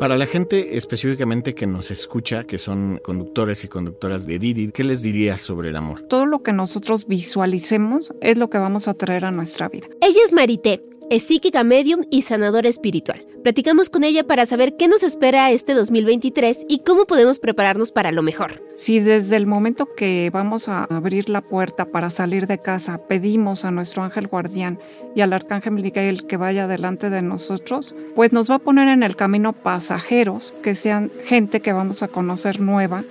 Para la gente específicamente que nos escucha, que son conductores y conductoras de Didi, ¿qué les dirías sobre el amor? Todo lo que nosotros visualicemos es lo que vamos a traer a nuestra vida. Ella es Marité, es psíquica medium y sanadora espiritual. Platicamos con ella para saber qué nos espera este 2023 y cómo podemos prepararnos para lo mejor. Si desde el momento que vamos a abrir la puerta para salir de casa pedimos a nuestro ángel guardián y al arcángel Miguel que vaya delante de nosotros, pues nos va a poner en el camino pasajeros que sean gente que vamos a conocer nueva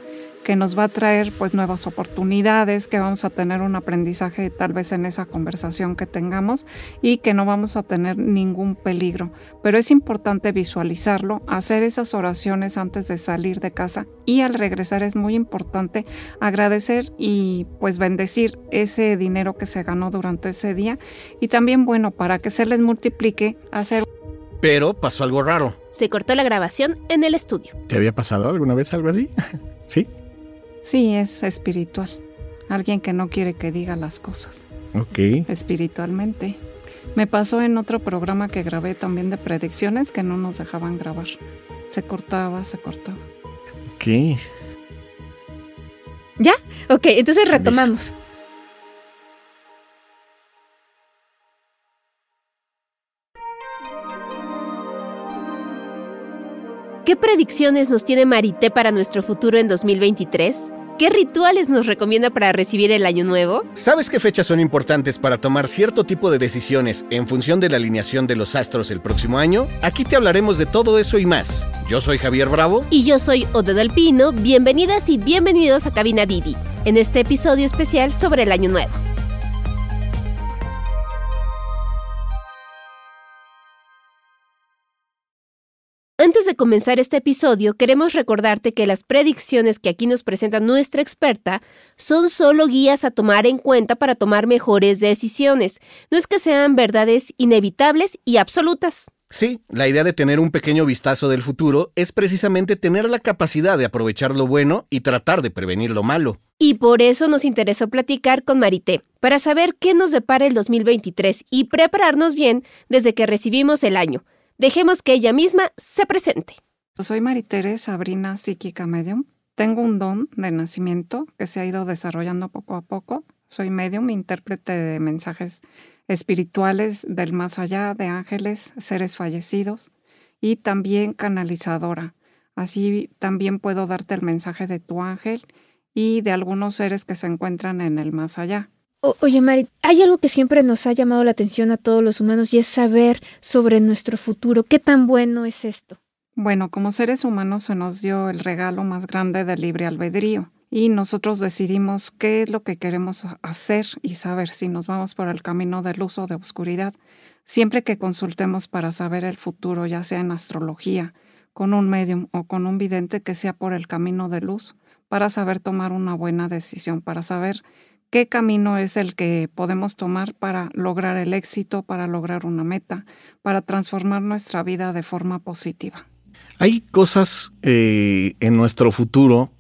que nos va a traer pues nuevas oportunidades, que vamos a tener un aprendizaje tal vez en esa conversación que tengamos y que no vamos a tener ningún peligro. Pero es importante visualizarlo, hacer esas oraciones antes de salir de casa y al regresar es muy importante agradecer y pues bendecir ese dinero que se ganó durante ese día y también bueno para que se les multiplique hacer pero pasó algo raro. Se cortó la grabación en el estudio. ¿Te había pasado alguna vez algo así? ¿Sí? Sí, es espiritual. Alguien que no quiere que diga las cosas. Ok. Espiritualmente. Me pasó en otro programa que grabé también de predicciones que no nos dejaban grabar. Se cortaba, se cortaba. Ok. ¿Ya? Ok, entonces retomamos. ¿Qué predicciones nos tiene Marité para nuestro futuro en 2023? ¿Qué rituales nos recomienda para recibir el año nuevo? ¿Sabes qué fechas son importantes para tomar cierto tipo de decisiones en función de la alineación de los astros el próximo año? Aquí te hablaremos de todo eso y más. Yo soy Javier Bravo. Y yo soy Ode Alpino. Bienvenidas y bienvenidos a Cabina Didi, en este episodio especial sobre el año nuevo. De comenzar este episodio, queremos recordarte que las predicciones que aquí nos presenta nuestra experta son solo guías a tomar en cuenta para tomar mejores decisiones. No es que sean verdades inevitables y absolutas. Sí, la idea de tener un pequeño vistazo del futuro es precisamente tener la capacidad de aprovechar lo bueno y tratar de prevenir lo malo. Y por eso nos interesó platicar con Marité, para saber qué nos depara el 2023 y prepararnos bien desde que recibimos el año. Dejemos que ella misma se presente. Soy Maritere Sabrina Psíquica Medium. Tengo un don de nacimiento que se ha ido desarrollando poco a poco. Soy medium, intérprete de mensajes espirituales del más allá, de ángeles, seres fallecidos y también canalizadora. Así también puedo darte el mensaje de tu ángel y de algunos seres que se encuentran en el más allá oye, Mari, hay algo que siempre nos ha llamado la atención a todos los humanos y es saber sobre nuestro futuro. ¿Qué tan bueno es esto? Bueno, como seres humanos se nos dio el regalo más grande del libre albedrío y nosotros decidimos qué es lo que queremos hacer y saber si nos vamos por el camino de luz o de oscuridad. Siempre que consultemos para saber el futuro, ya sea en astrología, con un medium o con un vidente que sea por el camino de luz, para saber tomar una buena decisión, para saber qué camino es el que podemos tomar para lograr el éxito, para lograr una meta, para transformar nuestra vida de forma positiva. Hay cosas eh, en nuestro futuro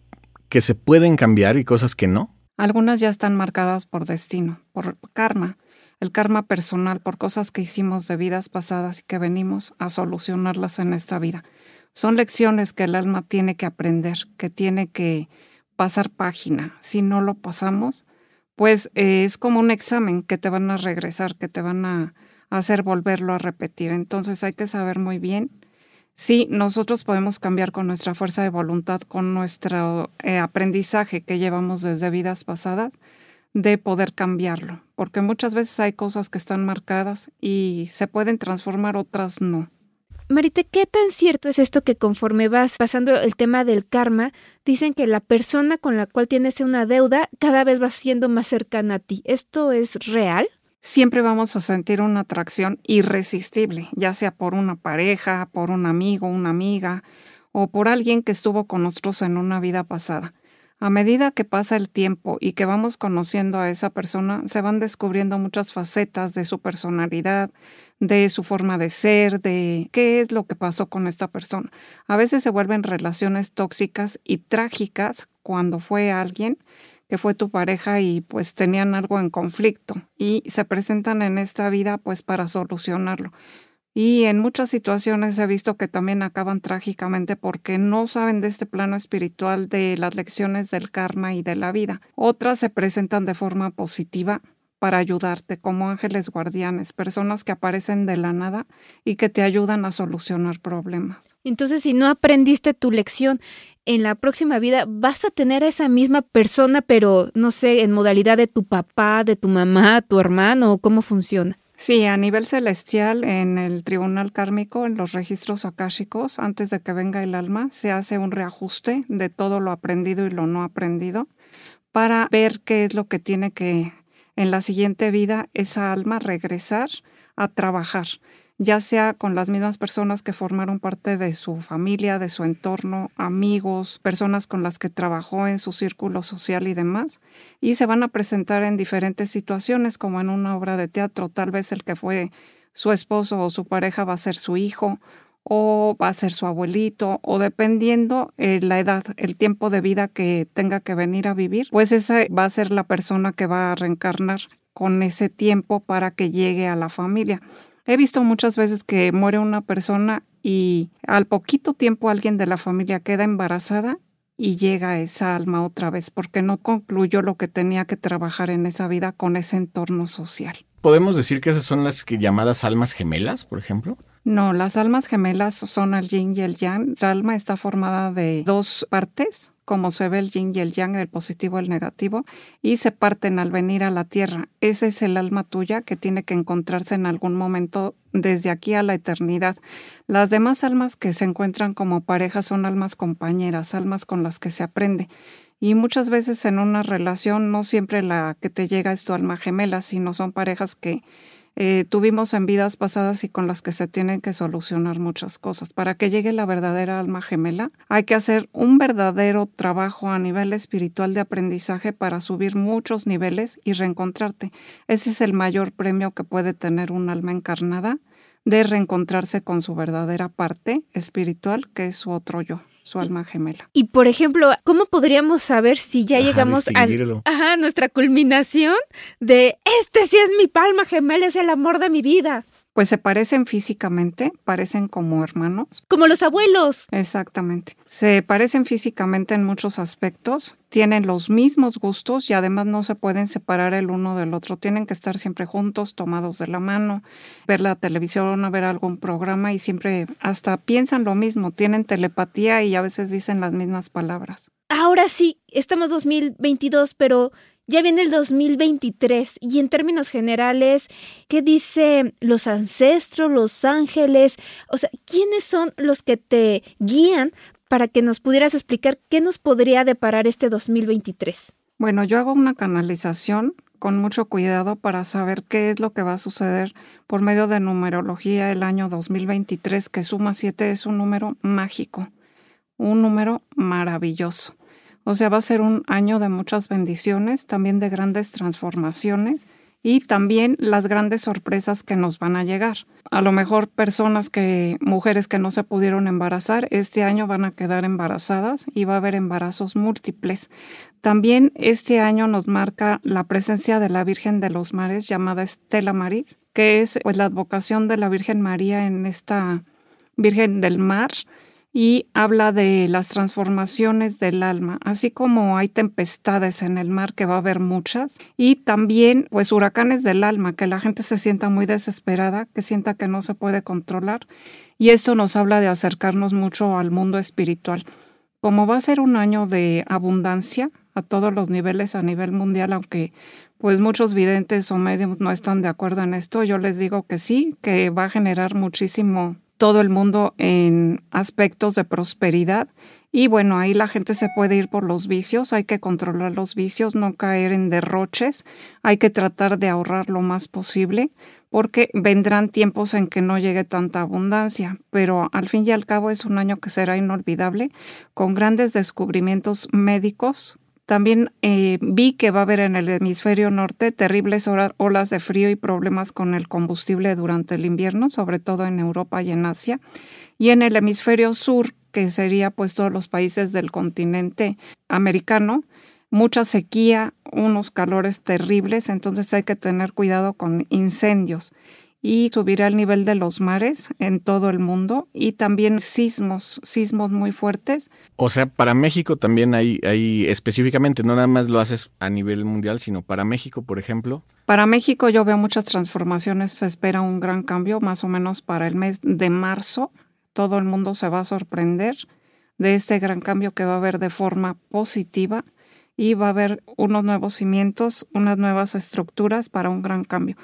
que se pueden cambiar y cosas que no. Algunas ya están marcadas por destino, por karma, el karma personal, por cosas que hicimos de vidas pasadas y que venimos a solucionarlas en esta vida. Son lecciones que el alma tiene que aprender, que tiene que pasar página. Si no lo pasamos, pues eh, es como un examen que te van a regresar, que te van a hacer volverlo a repetir. Entonces hay que saber muy bien si nosotros podemos cambiar con nuestra fuerza de voluntad, con nuestro eh, aprendizaje que llevamos desde vidas pasadas, de poder cambiarlo, porque muchas veces hay cosas que están marcadas y se pueden transformar, otras no. Marite, ¿qué tan cierto es esto que conforme vas pasando el tema del karma, dicen que la persona con la cual tienes una deuda cada vez va siendo más cercana a ti? ¿Esto es real? Siempre vamos a sentir una atracción irresistible, ya sea por una pareja, por un amigo, una amiga o por alguien que estuvo con nosotros en una vida pasada. A medida que pasa el tiempo y que vamos conociendo a esa persona, se van descubriendo muchas facetas de su personalidad, de su forma de ser, de qué es lo que pasó con esta persona. A veces se vuelven relaciones tóxicas y trágicas cuando fue alguien que fue tu pareja y pues tenían algo en conflicto y se presentan en esta vida pues para solucionarlo. Y en muchas situaciones he visto que también acaban trágicamente porque no saben de este plano espiritual de las lecciones del karma y de la vida. Otras se presentan de forma positiva para ayudarte como ángeles guardianes, personas que aparecen de la nada y que te ayudan a solucionar problemas. Entonces, si no aprendiste tu lección, en la próxima vida vas a tener a esa misma persona, pero no sé, en modalidad de tu papá, de tu mamá, tu hermano, ¿cómo funciona? Sí, a nivel celestial, en el tribunal kármico, en los registros akáshicos, antes de que venga el alma, se hace un reajuste de todo lo aprendido y lo no aprendido para ver qué es lo que tiene que en la siguiente vida esa alma regresar a trabajar ya sea con las mismas personas que formaron parte de su familia, de su entorno, amigos, personas con las que trabajó en su círculo social y demás, y se van a presentar en diferentes situaciones, como en una obra de teatro, tal vez el que fue su esposo o su pareja va a ser su hijo o va a ser su abuelito, o dependiendo eh, la edad, el tiempo de vida que tenga que venir a vivir, pues esa va a ser la persona que va a reencarnar con ese tiempo para que llegue a la familia. He visto muchas veces que muere una persona y al poquito tiempo alguien de la familia queda embarazada y llega esa alma otra vez porque no concluyó lo que tenía que trabajar en esa vida con ese entorno social. ¿Podemos decir que esas son las llamadas almas gemelas, por ejemplo? No, las almas gemelas son el yin y el yang. La alma está formada de dos partes, como se ve el yin y el yang, el positivo y el negativo, y se parten al venir a la tierra. Ese es el alma tuya que tiene que encontrarse en algún momento desde aquí a la eternidad. Las demás almas que se encuentran como pareja son almas compañeras, almas con las que se aprende. Y muchas veces en una relación no siempre la que te llega es tu alma gemela, sino son parejas que eh, tuvimos en vidas pasadas y con las que se tienen que solucionar muchas cosas. Para que llegue la verdadera alma gemela, hay que hacer un verdadero trabajo a nivel espiritual de aprendizaje para subir muchos niveles y reencontrarte. Ese es el mayor premio que puede tener un alma encarnada de reencontrarse con su verdadera parte espiritual, que es su otro yo su alma gemela. Y por ejemplo, ¿cómo podríamos saber si ya llegamos a nuestra culminación de este sí es mi palma gemela, es el amor de mi vida? Pues se parecen físicamente, parecen como hermanos. Como los abuelos. Exactamente. Se parecen físicamente en muchos aspectos, tienen los mismos gustos y además no se pueden separar el uno del otro. Tienen que estar siempre juntos, tomados de la mano, ver la televisión o ver algún programa y siempre hasta piensan lo mismo, tienen telepatía y a veces dicen las mismas palabras. Ahora sí, estamos 2022, pero ya viene el 2023 y en términos generales, ¿qué dice los ancestros, los ángeles? O sea, ¿quiénes son los que te guían para que nos pudieras explicar qué nos podría deparar este 2023? Bueno, yo hago una canalización con mucho cuidado para saber qué es lo que va a suceder por medio de numerología el año 2023, que suma 7 es un número mágico, un número maravilloso. O sea, va a ser un año de muchas bendiciones, también de grandes transformaciones y también las grandes sorpresas que nos van a llegar. A lo mejor personas que, mujeres que no se pudieron embarazar, este año van a quedar embarazadas y va a haber embarazos múltiples. También este año nos marca la presencia de la Virgen de los Mares llamada Estela Maris, que es pues la advocación de la Virgen María en esta Virgen del Mar y habla de las transformaciones del alma, así como hay tempestades en el mar, que va a haber muchas, y también pues huracanes del alma, que la gente se sienta muy desesperada, que sienta que no se puede controlar, y esto nos habla de acercarnos mucho al mundo espiritual. Como va a ser un año de abundancia a todos los niveles a nivel mundial, aunque pues muchos videntes o medios no están de acuerdo en esto, yo les digo que sí, que va a generar muchísimo todo el mundo en aspectos de prosperidad. Y bueno, ahí la gente se puede ir por los vicios, hay que controlar los vicios, no caer en derroches, hay que tratar de ahorrar lo más posible, porque vendrán tiempos en que no llegue tanta abundancia, pero al fin y al cabo es un año que será inolvidable, con grandes descubrimientos médicos, también eh, vi que va a haber en el hemisferio norte terribles olas de frío y problemas con el combustible durante el invierno, sobre todo en Europa y en Asia. Y en el hemisferio sur, que sería pues todos los países del continente americano, mucha sequía, unos calores terribles, entonces hay que tener cuidado con incendios. Y subirá el nivel de los mares en todo el mundo y también sismos, sismos muy fuertes. O sea, para México también hay, hay específicamente, no nada más lo haces a nivel mundial, sino para México, por ejemplo. Para México yo veo muchas transformaciones, se espera un gran cambio, más o menos para el mes de marzo. Todo el mundo se va a sorprender de este gran cambio que va a haber de forma positiva y va a haber unos nuevos cimientos, unas nuevas estructuras para un gran cambio.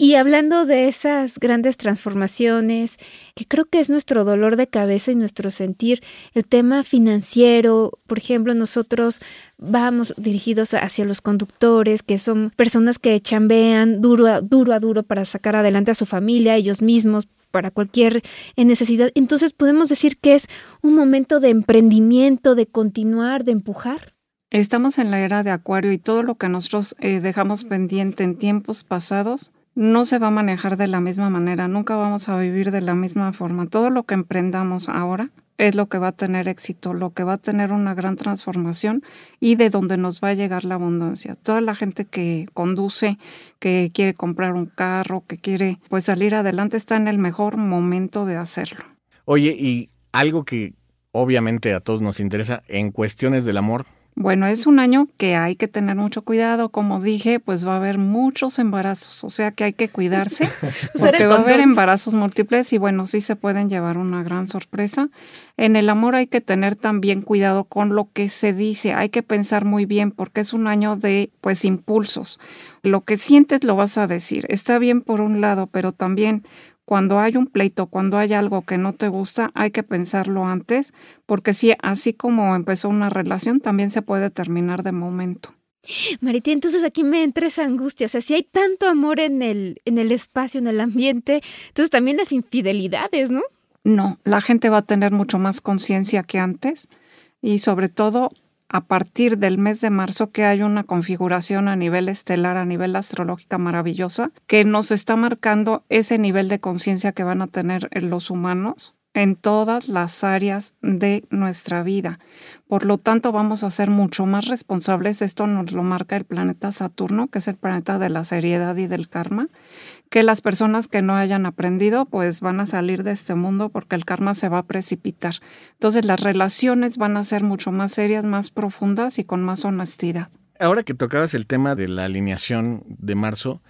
Y hablando de esas grandes transformaciones, que creo que es nuestro dolor de cabeza y nuestro sentir, el tema financiero, por ejemplo, nosotros vamos dirigidos hacia los conductores, que son personas que chambean duro a duro, a duro para sacar adelante a su familia, ellos mismos, para cualquier necesidad. Entonces podemos decir que es un momento de emprendimiento, de continuar, de empujar. Estamos en la era de Acuario y todo lo que nosotros eh, dejamos pendiente en tiempos pasados no se va a manejar de la misma manera, nunca vamos a vivir de la misma forma. Todo lo que emprendamos ahora es lo que va a tener éxito, lo que va a tener una gran transformación y de donde nos va a llegar la abundancia. Toda la gente que conduce, que quiere comprar un carro, que quiere pues salir adelante está en el mejor momento de hacerlo. Oye, y algo que obviamente a todos nos interesa en cuestiones del amor, bueno, es un año que hay que tener mucho cuidado. Como dije, pues va a haber muchos embarazos, o sea que hay que cuidarse porque va a haber embarazos múltiples y bueno, sí se pueden llevar una gran sorpresa. En el amor hay que tener también cuidado con lo que se dice, hay que pensar muy bien porque es un año de pues impulsos. Lo que sientes lo vas a decir. Está bien por un lado, pero también cuando hay un pleito, cuando hay algo que no te gusta, hay que pensarlo antes, porque si así como empezó una relación, también se puede terminar de momento. Mariti, entonces aquí me entra esa angustia, o sea, si hay tanto amor en el, en el espacio, en el ambiente, entonces también las infidelidades, ¿no? No, la gente va a tener mucho más conciencia que antes y sobre todo a partir del mes de marzo que hay una configuración a nivel estelar, a nivel astrológica maravillosa, que nos está marcando ese nivel de conciencia que van a tener los humanos en todas las áreas de nuestra vida. Por lo tanto, vamos a ser mucho más responsables. Esto nos lo marca el planeta Saturno, que es el planeta de la seriedad y del karma que las personas que no hayan aprendido pues van a salir de este mundo porque el karma se va a precipitar. Entonces las relaciones van a ser mucho más serias, más profundas y con más honestidad. Ahora que tocabas el tema de la alineación de marzo,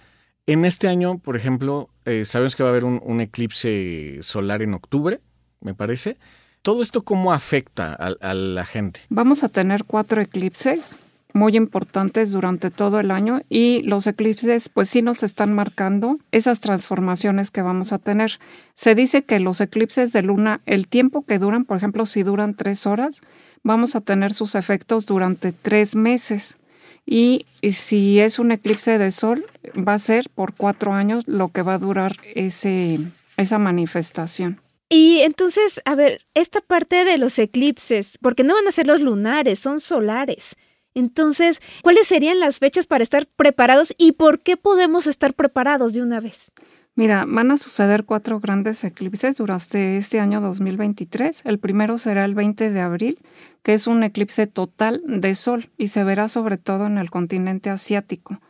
en este año, por ejemplo, eh, sabemos que va a haber un, eclipse solar en octubre, me parece. ¿Todo esto cómo afecta a la gente? Vamos a tener cuatro eclipses muy importantes durante todo el año y los eclipses pues sí nos están marcando esas transformaciones que vamos a tener. Se dice que los eclipses de luna, el tiempo que duran, por ejemplo, si duran tres horas, vamos a tener sus efectos durante tres meses. Y, si es un eclipse de sol, va a ser por cuatro años lo que va a durar ese, esa manifestación. Y entonces, a ver, esta parte de los eclipses, porque no van a ser los lunares, son solares. Entonces, ¿cuáles serían las fechas para estar preparados y por qué podemos estar preparados de una vez? Mira, van a suceder cuatro grandes eclipses durante este año 2023. El primero será el 20 de abril, que es un eclipse total de sol y se verá sobre todo en el continente asiático.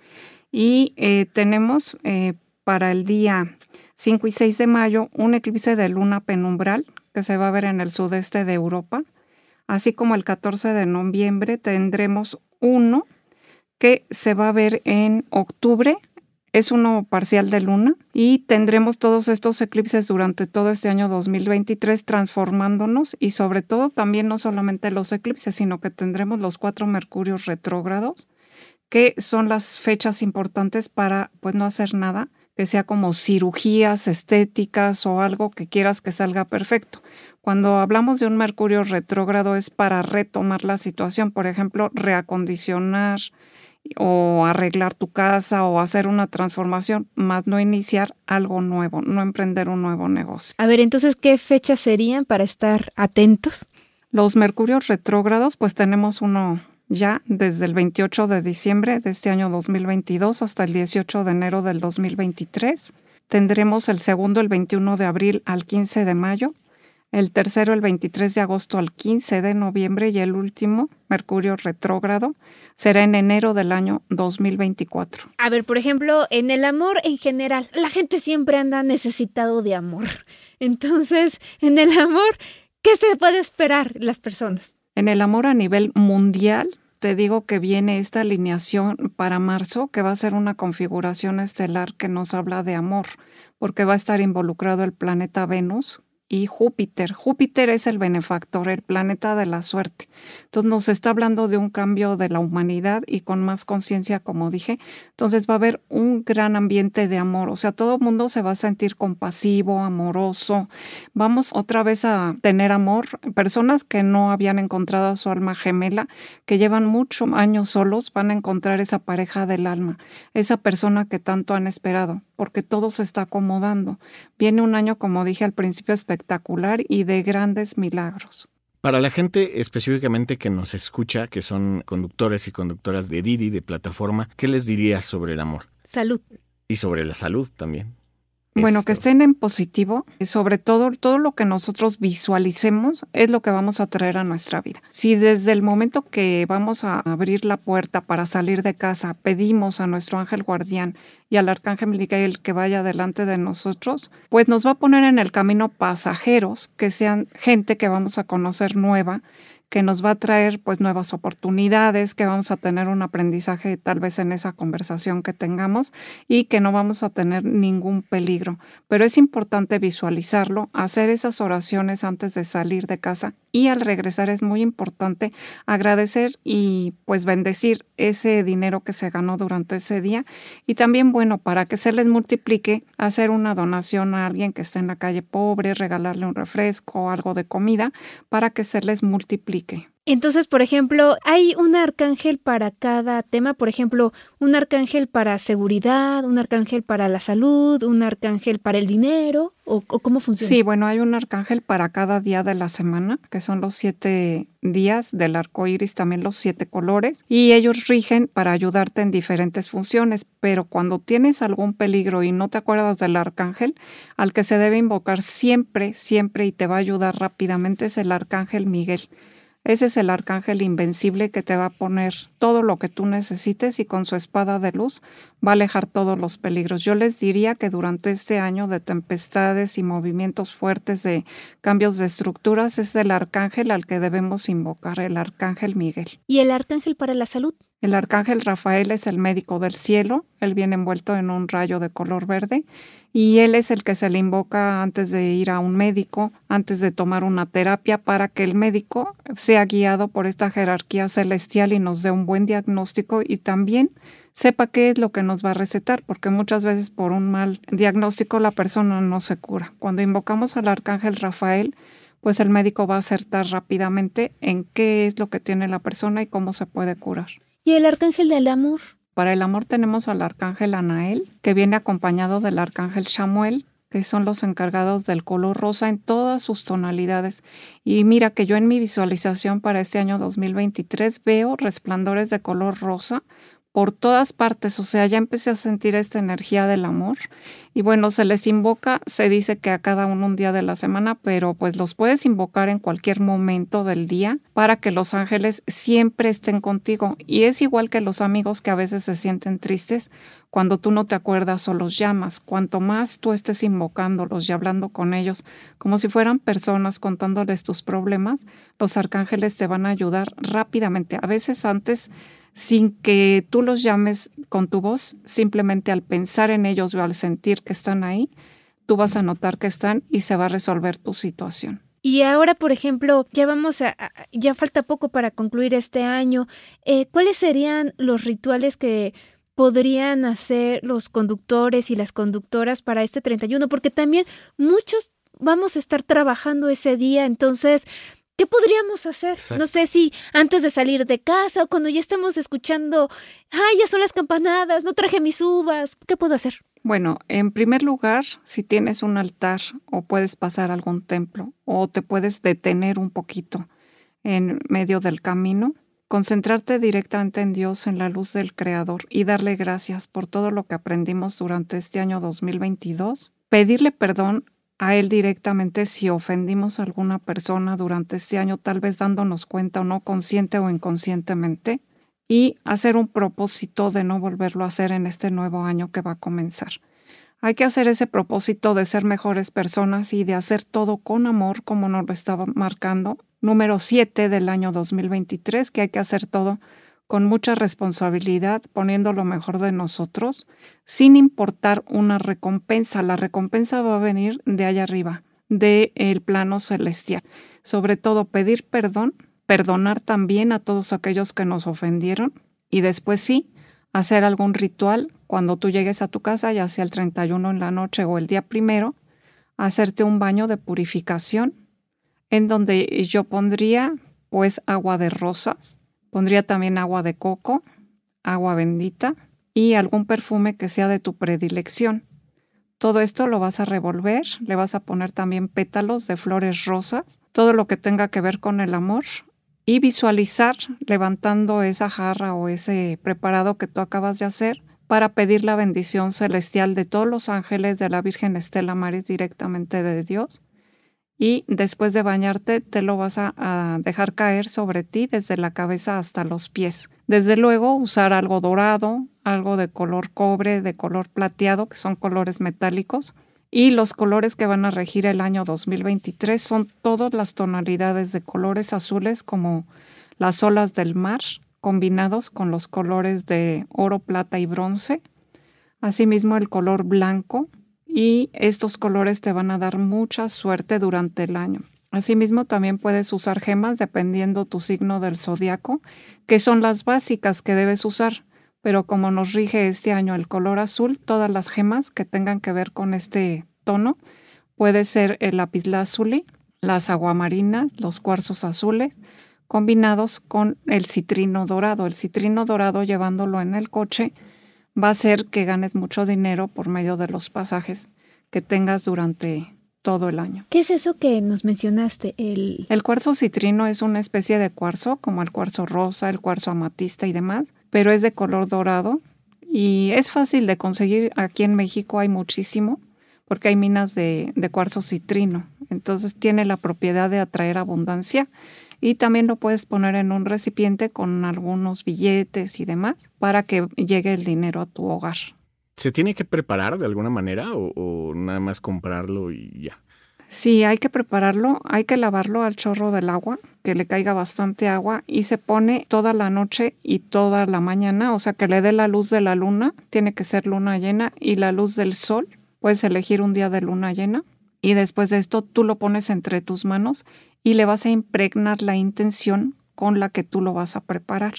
Y eh, tenemos eh, para el día 5 y 6 de mayo un eclipse de luna penumbral que se va a ver en el sudeste de Europa así como el 14 de noviembre tendremos uno que se va a ver en octubre. Es uno parcial de luna y tendremos todos estos eclipses durante todo este año 2023 transformándonos y sobre todo también no solamente los eclipses, sino que tendremos los cuatro mercurios retrógrados, que son las fechas importantes para pues no hacer nada, que sea como cirugías estéticas o algo que quieras que salga perfecto. Cuando hablamos de un Mercurio retrógrado es para retomar la situación, por ejemplo, reacondicionar o arreglar tu casa o hacer una transformación, más no iniciar algo nuevo, no emprender un nuevo negocio. A ver, entonces, ¿qué fechas serían para estar atentos? Los Mercurios retrógrados, pues tenemos uno ya desde el 28 de diciembre de este año 2022 hasta el 18 de enero del 2023. Tendremos el segundo el 21 de abril al 15 de mayo el tercero el 23 de agosto al 15 de noviembre y el último, Mercurio retrógrado, será en enero del año 2024. A ver, por ejemplo, en el amor en general, la gente siempre anda necesitado de amor. Entonces, en el amor, ¿qué se puede esperar las personas? En el amor a nivel mundial, te digo que viene esta alineación para marzo, que va a ser una configuración estelar que nos habla de amor, porque va a estar involucrado el planeta Venus, y Júpiter. Júpiter es el benefactor, el planeta de la suerte. Entonces nos está hablando de un cambio de la humanidad y con más conciencia, como dije. Entonces va a haber un gran ambiente de amor. O sea, todo el mundo se va a sentir compasivo, amoroso. Vamos otra vez a tener amor. Personas que no habían encontrado a su alma gemela, que llevan muchos años solos, van a encontrar esa pareja del alma, esa persona que tanto han esperado porque todo se está acomodando. Viene un año, como dije al principio, espectacular y de grandes milagros. Para la gente específicamente que nos escucha, que son conductores y conductoras de Didi, de plataforma, ¿qué les dirías sobre el amor? Salud. Y sobre la salud también. Bueno, que estén en positivo, sobre todo todo lo que nosotros visualicemos es lo que vamos a traer a nuestra vida. Si desde el momento que vamos a abrir la puerta para salir de casa pedimos a nuestro ángel guardián y al arcángel Miguel que vaya delante de nosotros, pues nos va a poner en el camino pasajeros, que sean gente que vamos a conocer nueva, que nos va a traer pues nuevas oportunidades, que vamos a tener un aprendizaje tal vez en esa conversación que tengamos y que no vamos a tener ningún peligro. Pero es importante visualizarlo, hacer esas oraciones antes de salir de casa y al regresar es muy importante agradecer y pues bendecir ese dinero que se ganó durante ese día y también bueno para que se les multiplique hacer una donación a alguien que esté en la calle pobre, regalarle un refresco, algo de comida para que se les multiplique. Entonces, por ejemplo, hay un arcángel para cada tema, por ejemplo, un arcángel para seguridad, un arcángel para la salud, un arcángel para el dinero, o, cómo funciona. Sí, bueno, hay un arcángel para cada día de la semana, que son los siete días del arco iris, también los siete colores, y ellos rigen para ayudarte en diferentes funciones. Pero cuando tienes algún peligro y no te acuerdas del arcángel, al que se debe invocar siempre, siempre y te va a ayudar rápidamente es el arcángel Miguel. Ese es el arcángel invencible que te va a poner todo lo que tú necesites y con su espada de luz va a alejar todos los peligros. Yo les diría que durante este año de tempestades y movimientos fuertes de cambios de estructuras es el arcángel al que debemos invocar, el arcángel Miguel. ¿Y el arcángel para la salud? El arcángel Rafael es el médico del cielo, él viene envuelto en un rayo de color verde y él es el que se le invoca antes de ir a un médico, antes de tomar una terapia, para que el médico sea guiado por esta jerarquía celestial y nos dé un buen diagnóstico y también sepa qué es lo que nos va a recetar, porque muchas veces por un mal diagnóstico la persona no se cura. Cuando invocamos al arcángel Rafael, pues el médico va a acertar rápidamente en qué es lo que tiene la persona y cómo se puede curar. ¿Y el arcángel del amor? Para el amor tenemos al arcángel Anael, que viene acompañado del arcángel Samuel, que son los encargados del color rosa en todas sus tonalidades. Y mira que yo en mi visualización para este año 2023 veo resplandores de color rosa por todas partes, o sea, ya empecé a sentir esta energía del amor. Y bueno, se les invoca, se dice que a cada uno un día de la semana, pero pues los puedes invocar en cualquier momento del día para que los ángeles siempre estén contigo. Y es igual que los amigos que a veces se sienten tristes cuando tú no te acuerdas o los llamas. Cuanto más tú estés invocándolos y hablando con ellos como si fueran personas contándoles tus problemas, los arcángeles te van a ayudar rápidamente. A veces antes sin que tú los llames con tu voz, simplemente al pensar en ellos o al sentir que están ahí, tú vas a notar que están y se va a resolver tu situación. Y ahora, por ejemplo, ya vamos a, ya falta poco para concluir este año. Eh, ¿Cuáles serían los rituales que podrían hacer los conductores y las conductoras para este 31? Porque también muchos vamos a estar trabajando ese día, entonces ¿Qué podríamos hacer? No sé si antes de salir de casa o cuando ya estamos escuchando, ay, ya son las campanadas, no traje mis uvas, ¿qué puedo hacer? Bueno, en primer lugar, si tienes un altar o puedes pasar a algún templo o te puedes detener un poquito en medio del camino, concentrarte directamente en Dios, en la luz del Creador y darle gracias por todo lo que aprendimos durante este año 2022, pedirle perdón a Él directamente si ofendimos a alguna persona durante este año, tal vez dándonos cuenta o no, consciente o inconscientemente, y hacer un propósito de no volverlo a hacer en este nuevo año que va a comenzar. Hay que hacer ese propósito de ser mejores personas y de hacer todo con amor, como nos lo estaba marcando. Número 7 del año 2023, que hay que hacer todo con mucha responsabilidad, poniendo lo mejor de nosotros, sin importar una recompensa. La recompensa va a venir de allá arriba, del el plano celestial. Sobre todo pedir perdón, perdonar también a todos aquellos que nos ofendieron y después sí, hacer algún ritual cuando tú llegues a tu casa, ya sea el 31 en la noche o el día primero, hacerte un baño de purificación en donde yo pondría pues agua de rosas, Pondría también agua de coco, agua bendita y algún perfume que sea de tu predilección. Todo esto lo vas a revolver, le vas a poner también pétalos de flores rosas, todo lo que tenga que ver con el amor y visualizar levantando esa jarra o ese preparado que tú acabas de hacer para pedir la bendición celestial de todos los ángeles de la Virgen Estela Maris directamente de Dios y después de bañarte te lo vas a, dejar caer sobre ti desde la cabeza hasta los pies. Desde luego usar algo dorado, algo de color cobre, de color plateado, que son colores metálicos. Y los colores que van a regir el año 2023 son todas las tonalidades de colores azules como las olas del mar, combinados con los colores de oro, plata y bronce. Asimismo el color blanco, y estos colores te van a dar mucha suerte durante el año. Asimismo, también puedes usar gemas dependiendo tu signo del zodiaco, que son las básicas que debes usar. Pero como nos rige este año el color azul, todas las gemas que tengan que ver con este tono, puede ser el lapislázuli, las aguamarinas, los cuarzos azules, combinados con el citrino dorado. El citrino dorado llevándolo en el coche va a hacer que ganes mucho dinero por medio de los pasajes que tengas durante todo el año. ¿Qué es eso que nos mencionaste? El... el cuarzo citrino es una especie de cuarzo, como el cuarzo rosa, el cuarzo amatista y demás, pero es de color dorado y es fácil de conseguir. Aquí en México hay muchísimo porque hay minas de, de cuarzo citrino. Entonces tiene la propiedad de atraer abundancia y también lo puedes poner en un recipiente con algunos billetes y demás para que llegue el dinero a tu hogar. ¿Se tiene que preparar de alguna manera o, nada más comprarlo y ya? Sí, hay que prepararlo, hay que lavarlo al chorro del agua, que le caiga bastante agua y se pone toda la noche y toda la mañana, o sea que le dé la luz de la luna, tiene que ser luna llena y la luz del sol, puedes elegir un día de luna llena y después de esto tú lo pones entre tus manos y le vas a impregnar la intención con la que tú lo vas a preparar.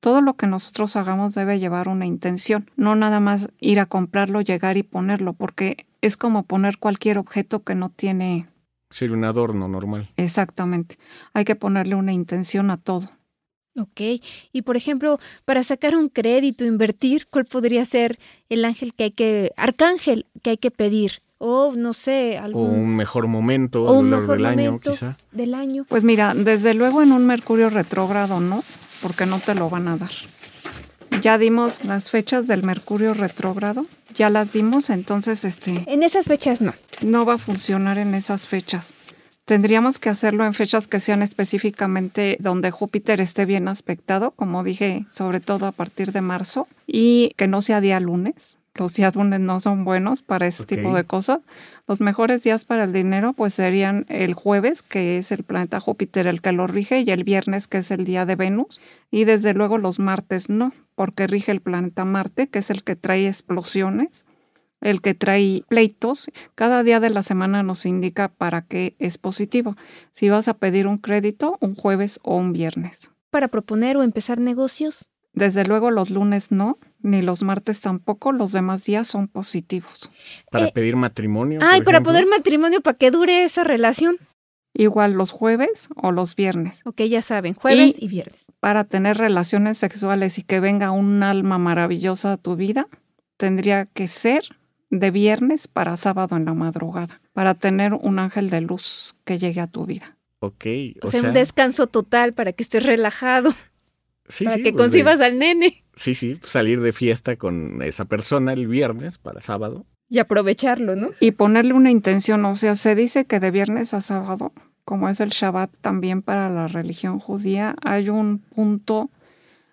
Todo lo que nosotros hagamos debe llevar una intención, no nada más ir a comprarlo, llegar y ponerlo, porque es como poner cualquier objeto que no tiene... Ser un adorno normal. Exactamente. Hay que ponerle una intención a todo. Ok, y por ejemplo, para sacar un crédito, invertir, ¿cuál podría ser el ángel que hay que, arcángel que hay que pedir? O no sé, algún... O un mejor momento a lo largo del año, quizá. Del año. Pues mira, desde luego en un Mercurio retrógrado no, porque no te lo van a dar. Ya dimos las fechas del Mercurio retrógrado, ya las dimos, entonces este... En esas fechas no. No va a funcionar en esas fechas. Tendríamos que hacerlo en fechas que sean específicamente donde Júpiter esté bien aspectado, como dije, sobre todo a partir de marzo, y que no sea día lunes, los días lunes no son buenos para ese tipo de cosas. Los mejores días para el dinero pues serían el jueves, que es el planeta Júpiter el que lo rige, y el viernes, que es el día de Venus, y desde luego los martes no, porque rige el planeta Marte, que es el que trae explosiones, el que trae pleitos. Cada día de la semana nos indica para qué es positivo. Si vas a pedir un crédito, un jueves o un viernes. Para proponer o empezar negocios. Desde luego los lunes no, ni los martes tampoco, los demás días son positivos. ¿Para eh, pedir matrimonio? Ay, para poder matrimonio, para que dure esa relación. Igual los jueves o los viernes. Ok, ya saben, jueves y, viernes. Para tener relaciones sexuales y que venga un alma maravillosa a tu vida, tendría que ser de viernes para sábado en la madrugada, para tener un ángel de luz que llegue a tu vida. Ok. O, sea, un descanso total para que estés relajado para que pues, concibas al nene. Sí, sí, salir de fiesta con esa persona el viernes para sábado. Y aprovecharlo, ¿no? Y ponerle una intención, o sea, se dice que de viernes a sábado, como es el Shabbat también para la religión judía, hay un punto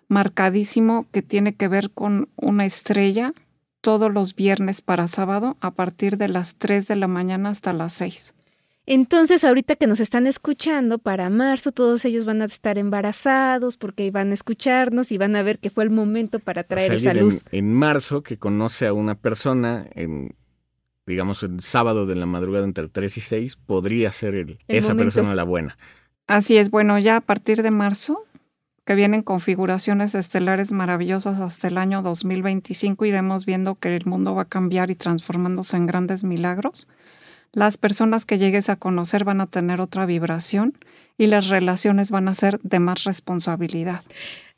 marcadísimo que tiene que ver con una estrella todos los viernes para sábado a partir de las 3 de la mañana hasta las 6. Entonces, ahorita que nos están escuchando, para marzo todos ellos van a estar embarazados porque van a escucharnos y van a ver que fue el momento para traer esa luz. En, en, marzo que conoce a una persona en, digamos, el sábado de la madrugada entre 3 y 6, podría ser el, esa persona la buena. Así es, bueno, ya a partir de marzo que vienen configuraciones estelares maravillosas hasta el año 2025, iremos viendo que el mundo va a cambiar y transformándose en grandes milagros. Las personas que llegues a conocer van a tener otra vibración y las relaciones van a ser de más responsabilidad.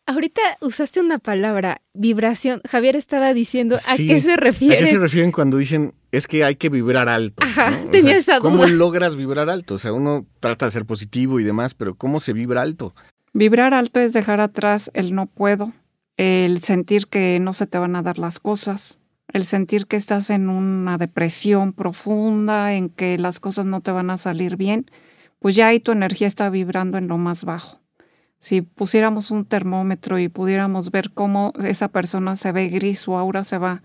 Ahorita usaste una palabra, vibración. Javier estaba diciendo, ¿a qué se refiere? ¿A qué se refieren cuando dicen es que hay que vibrar alto? Ajá, tenía esa duda. ¿Cómo logras vibrar alto? O sea, uno trata de ser positivo y demás, pero ¿cómo se vibra alto? Vibrar alto es dejar atrás el no puedo, el sentir que no se te van a dar las cosas, el sentir que estás en una depresión profunda, en que las cosas no te van a salir bien, pues ya ahí tu energía está vibrando en lo más bajo. Si pusiéramos un termómetro y pudiéramos ver cómo esa persona se ve gris, su aura se va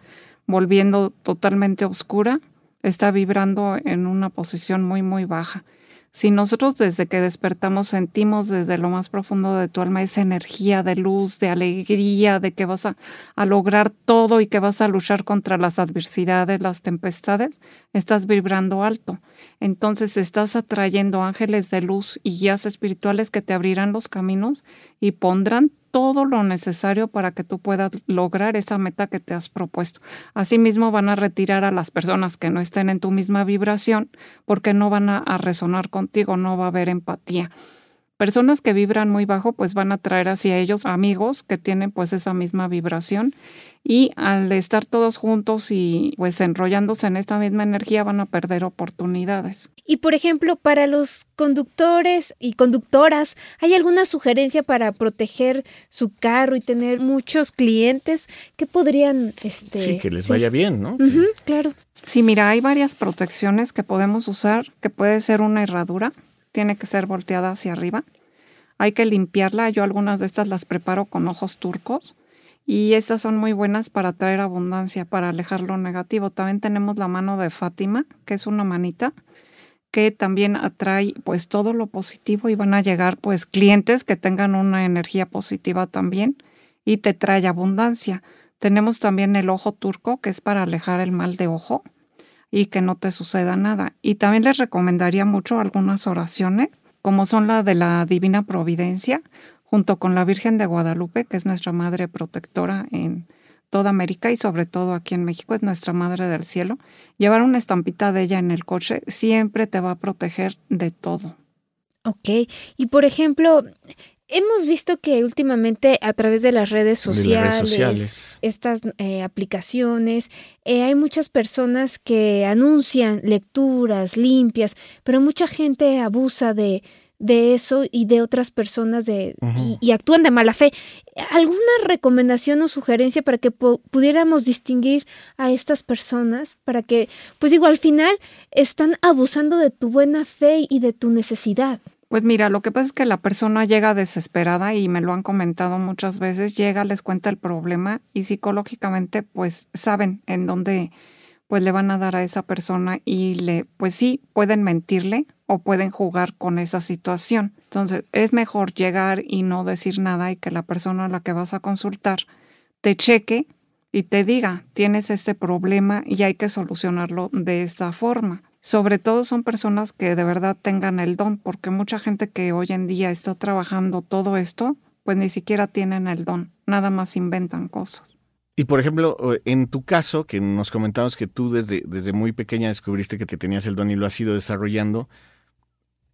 volviendo totalmente oscura, está vibrando en una posición muy, muy baja. Si nosotros desde que despertamos sentimos desde lo más profundo de tu alma esa energía de luz, de alegría, de que vas a, lograr todo y que vas a luchar contra las adversidades, las tempestades, estás vibrando alto. Entonces estás atrayendo ángeles de luz y guías espirituales que te abrirán los caminos y pondrán todo lo necesario para que tú puedas lograr esa meta que te has propuesto. Asimismo, van a retirar a las personas que no estén en tu misma vibración porque no van a, resonar contigo, no va a haber empatía. Personas que vibran muy bajo, pues van a traer hacia ellos amigos que tienen pues esa misma vibración y al estar todos juntos y pues enrollándose en esta misma energía van a perder oportunidades. Y por ejemplo, para los conductores y conductoras, ¿hay alguna sugerencia para proteger su carro y tener muchos clientes que podrían este Sí, que les vaya bien, ¿no? claro. Sí, mira, hay varias protecciones que podemos usar, que puede ser una herradura, tiene que ser volteada hacia arriba. Hay que limpiarla. Yo algunas de estas las preparo con ojos turcos y estas son muy buenas para traer abundancia, para alejar lo negativo. También tenemos la mano de Fátima, que es una manita que también atrae pues todo lo positivo y van a llegar pues clientes que tengan una energía positiva también y te trae abundancia. Tenemos también el ojo turco, que es para alejar el mal de ojo y que no te suceda nada. Y también les recomendaría mucho algunas oraciones, como son la de la Divina Providencia, junto con la Virgen de Guadalupe, que es nuestra Madre Protectora en toda América y sobre todo aquí en México, es nuestra Madre del Cielo. Llevar una estampita de ella en el coche siempre te va a proteger de todo. Ok, y por ejemplo, Hemos visto que últimamente a través de las redes sociales, estas eh, aplicaciones, eh, hay muchas personas que anuncian lecturas limpias, pero mucha gente abusa de, de eso y de otras personas de, y, actúan de mala fe. ¿Alguna recomendación o sugerencia para que pudiéramos distinguir a estas personas? Para que, pues digo, al final están abusando de tu buena fe y de tu necesidad. Pues mira, lo que pasa es que la persona llega desesperada y me lo han comentado muchas veces, llega, les cuenta el problema y psicológicamente pues saben en dónde pues le van a dar a esa persona y le pues sí pueden mentirle o pueden jugar con esa situación. Entonces, es mejor llegar y no decir nada y que la persona a la que vas a consultar te cheque y te diga, tienes este problema y hay que solucionarlo de esta forma sobre todo son personas que de verdad tengan el don, porque mucha gente que hoy en día está trabajando todo esto, pues ni siquiera tienen el don, nada más inventan cosas. Y por ejemplo, en tu caso, que nos comentabas que tú desde, desde muy pequeña descubriste que, que tenías el don y lo has ido desarrollando,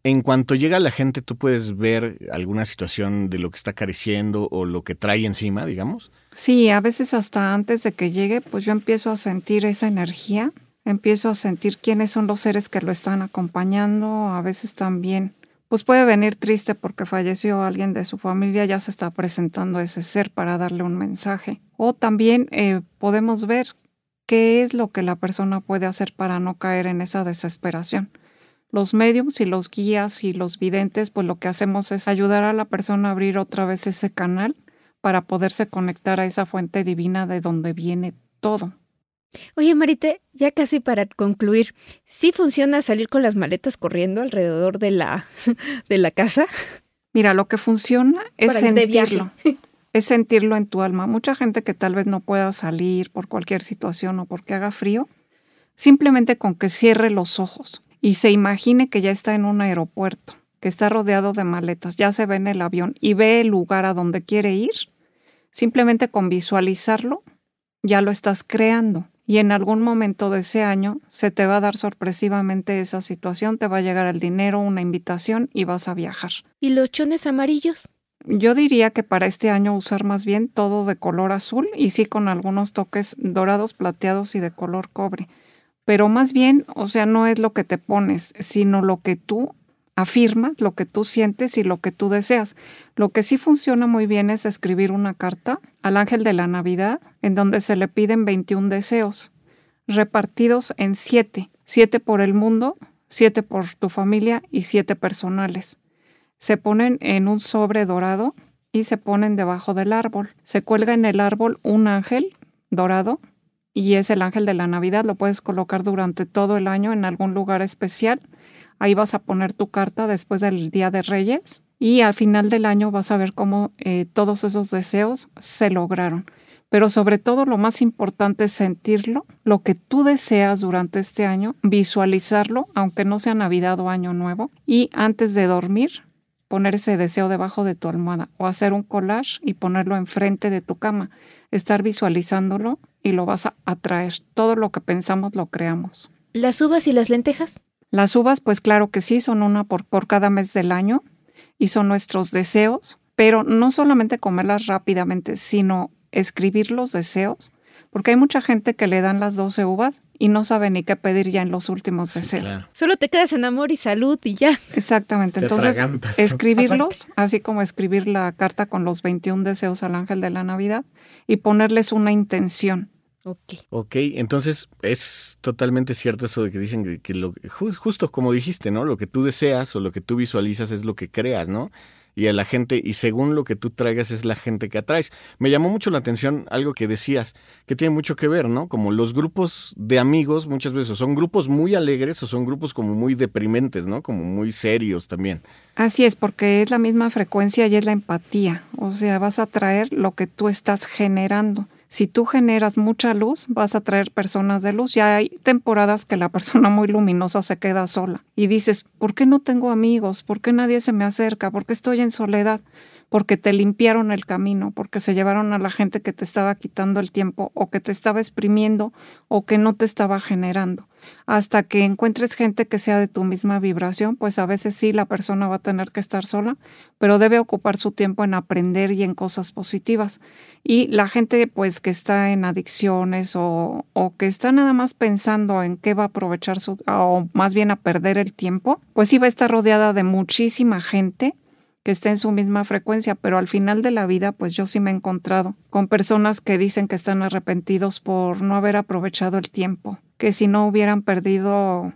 en cuanto llega la gente, tú puedes ver alguna situación de lo que está careciendo o lo que trae encima, digamos. Sí, a veces hasta antes de que llegue, pues yo empiezo a sentir esa energía empiezo a sentir quiénes son los seres que lo están acompañando, a veces también, pues puede venir triste porque falleció alguien de su familia, ya se está presentando ese ser para darle un mensaje. O también eh, podemos ver qué es lo que la persona puede hacer para no caer en esa desesperación. Los mediums y los guías y los videntes, pues lo que hacemos es ayudar a la persona a abrir otra vez ese canal para poderse conectar a esa fuente divina de donde viene todo. Oye, Marite, ya casi para concluir, ¿sí funciona salir con las maletas corriendo alrededor de la, de la casa? Mira, lo que funciona es sentirlo. es sentirlo en tu alma. Mucha gente que tal vez no pueda salir por cualquier situación o porque haga frío, simplemente con que cierre los ojos y se imagine que ya está en un aeropuerto, que está rodeado de maletas, ya se ve en el avión y ve el lugar a donde quiere ir, simplemente con visualizarlo, ya lo estás creando. Y en algún momento de ese año se te va a dar sorpresivamente esa situación, te va a llegar el dinero, una invitación y vas a viajar. ¿Y los chones amarillos? Yo diría que para este año usar más bien todo de color azul y sí con algunos toques dorados, plateados y de color cobre. Pero más bien, o sea, no es lo que te pones, sino lo que tú afirmas, lo que tú sientes y lo que tú deseas. Lo que sí funciona muy bien es escribir una carta al ángel de la Navidad en donde se le piden 21 deseos, repartidos en 7, 7 por el mundo, 7 por tu familia y 7 personales se ponen en un sobre dorado y se ponen debajo del árbol. Se cuelga en el árbol un ángel dorado y es el ángel de la Navidad. Lo puedes colocar durante todo el año en algún lugar especial. Ahí vas a poner tu carta después del Día de Reyes y al final del año vas a ver cómo eh, todos esos deseos se lograron. Pero sobre todo lo más importante es sentirlo, lo que tú deseas durante este año, visualizarlo, aunque no sea Navidad o Año Nuevo, y antes de dormir poner ese deseo debajo de tu almohada o hacer un collage y ponerlo enfrente de tu cama, estar visualizándolo y lo vas a atraer. Todo lo que pensamos lo creamos. ¿Las uvas y las lentejas? Las uvas, pues claro que sí, son una por, por cada mes del año y son nuestros deseos, pero no solamente comerlas rápidamente, sino escribir los deseos porque hay mucha gente que le dan las 12 uvas y no sabe ni qué pedir ya en los últimos deseos. Solo te quedas en amor y salud y ya. Exactamente. Entonces, escribirlos, así como escribir la carta con los 21 deseos al ángel de la Navidad y ponerles una intención. Ok. Ok, entonces es totalmente cierto eso de que dicen que, lo, justo como dijiste, ¿no? Lo que tú deseas o lo que tú visualizas es lo que creas, ¿no? y a la gente, y según lo que tú traigas es la gente que atraes. Me llamó mucho la atención algo que decías, que tiene mucho que ver, ¿no? Como los grupos de amigos muchas veces son grupos muy alegres o son grupos como muy deprimentes, ¿no? Como muy serios también. Así es, porque es la misma frecuencia y es la empatía. O sea, vas a traer lo que tú estás generando si tú generas mucha luz, vas a traer personas de luz. Ya hay temporadas que la persona muy luminosa se queda sola y dices, ¿por qué no tengo amigos? ¿Por qué nadie se me acerca? ¿Por qué estoy en soledad? Porque te limpiaron el camino, porque se llevaron a la gente que te estaba quitando el tiempo o que te estaba exprimiendo o que no te estaba generando. Hasta que encuentres gente que sea de tu misma vibración, pues a veces sí la persona va a tener que estar sola, pero debe ocupar su tiempo en aprender y en cosas positivas. Y la gente pues que está en adicciones o, que está nada más pensando en qué va a aprovechar su, o más bien a perder el tiempo, pues sí va a estar rodeada de muchísima gente que esté en su misma frecuencia, pero al final de la vida, pues yo sí me he encontrado con personas que dicen que están arrepentidos por no haber aprovechado el tiempo, que si no hubieran perdido,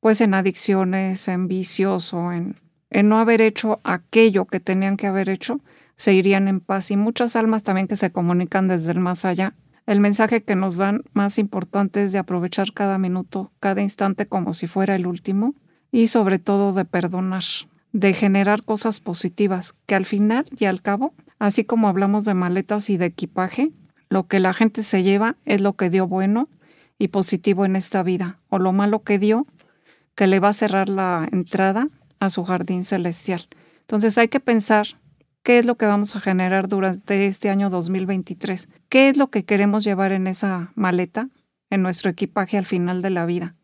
pues en adicciones, en vicios o en, en no haber hecho aquello que tenían que haber hecho, se irían en paz. Y muchas almas también que se comunican desde el más allá. El mensaje que nos dan más importante es de aprovechar cada minuto, cada instante como si fuera el último y sobre todo de perdonar de generar cosas positivas, que al final y al cabo, así como hablamos de maletas y de equipaje, lo que la gente se lleva es lo que dio bueno y positivo en esta vida, o lo malo que dio, que le va a cerrar la entrada a su jardín celestial. Entonces hay que pensar qué es lo que vamos a generar durante este año 2023, qué es lo que queremos llevar en esa maleta, en nuestro equipaje al final de la vida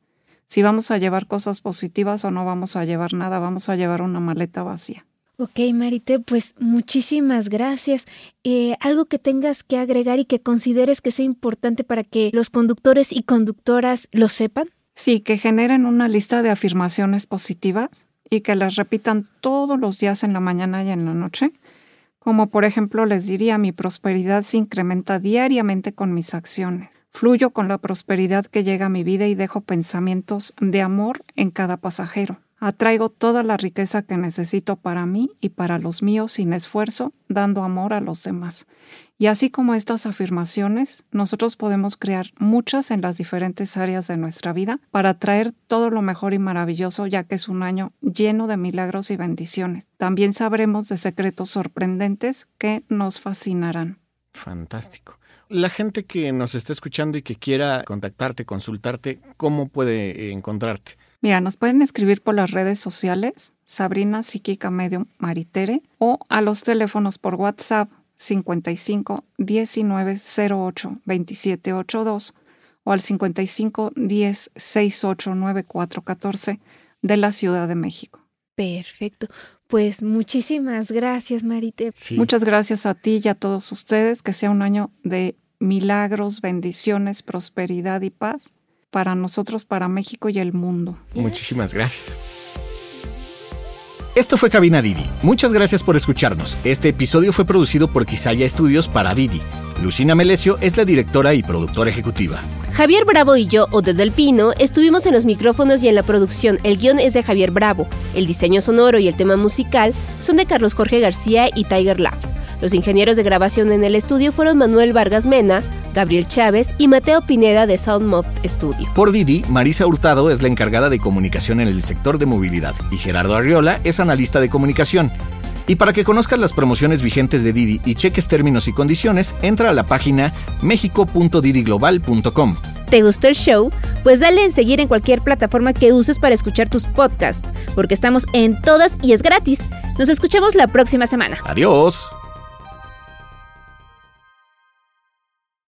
si vamos a llevar cosas positivas o no vamos a llevar nada, vamos a llevar una maleta vacía. Ok, Marite, pues muchísimas gracias. Eh, ¿Algo que tengas que agregar y que consideres que sea importante para que los conductores y conductoras lo sepan? Sí, que generen una lista de afirmaciones positivas y que las repitan todos los días en la mañana y en la noche. Como por ejemplo les diría, mi prosperidad se incrementa diariamente con mis acciones Fluyo con la prosperidad que llega a mi vida y dejo pensamientos de amor en cada pasajero. Atraigo toda la riqueza que necesito para mí y para los míos sin esfuerzo, dando amor a los demás. Y así como estas afirmaciones, nosotros podemos crear muchas en las diferentes áreas de nuestra vida para traer todo lo mejor y maravilloso, ya que es un año lleno de milagros y bendiciones. También sabremos de secretos sorprendentes que nos fascinarán. Fantástico. La gente que nos está escuchando y que quiera contactarte, consultarte, ¿cómo puede encontrarte? Mira, nos pueden escribir por las redes sociales, Sabrina Psíquica Medium Maritere, o a los teléfonos por WhatsApp 55 19 08 27 82 o al 55 10 68 94 14 de la Ciudad de México. Perfecto. Pues muchísimas gracias, Marite. Muchas gracias a ti y a todos ustedes. Que sea un año de milagros, bendiciones, prosperidad y paz para nosotros, para México y el mundo. Muchísimas gracias. Esto fue Cabina Didi. Muchas gracias por escucharnos. Este episodio fue producido por Quisaya Estudios para Didi. Lucina Melesio es la directora y productora ejecutiva. Javier Bravo y yo, Ode del Pino, estuvimos en los micrófonos y en la producción. El guion es de Javier Bravo. El diseño sonoro y el tema musical son de Carlos Jorge García y Tiger Lab. Los ingenieros de grabación en el estudio fueron Manuel Vargas Mena, Gabriel Chávez y Mateo Pineda de Soundmob Studio. Por Didi, Marisa Hurtado es la encargada de comunicación en el sector de movilidad y Gerardo Arriola es analista de comunicación. Y para que conozcas las promociones vigentes de Didi y cheques términos y condiciones, entra a la página mexico.didiglobal.com. ¿Te gustó el show? Pues dale en seguir en cualquier plataforma que uses para escuchar tus podcasts, porque estamos en todas y es gratis. Nos escuchamos la próxima semana. Adiós.